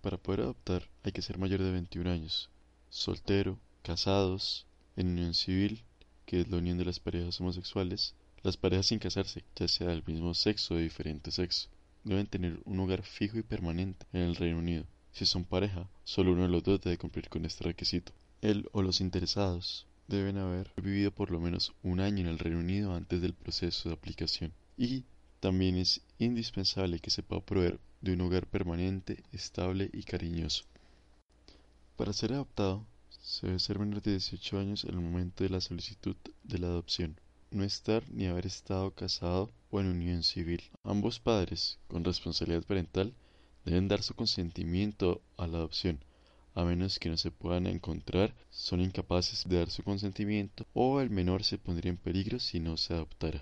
Para poder adoptar hay que ser mayor de 21 años, soltero, casados, en unión civil, que es la unión de las parejas homosexuales, las parejas sin casarse, ya sea del mismo sexo o de diferente sexo, deben tener un hogar fijo y permanente en el Reino Unido. Si son pareja, solo uno de los dos debe cumplir con este requisito. Él o los interesados deben haber vivido por lo menos un año en el Reino Unido antes del proceso de aplicación. Y también es indispensable que se pueda proveer de un hogar permanente, estable y cariñoso. Para ser adoptado, se debe ser menor de 18 años en el momento de la solicitud de la adopción no estar ni haber estado casado o en unión civil. Ambos padres, con responsabilidad parental, deben dar su consentimiento a la adopción, a menos que no se puedan encontrar, son incapaces de dar su consentimiento o el menor se pondría en peligro si no se adoptara.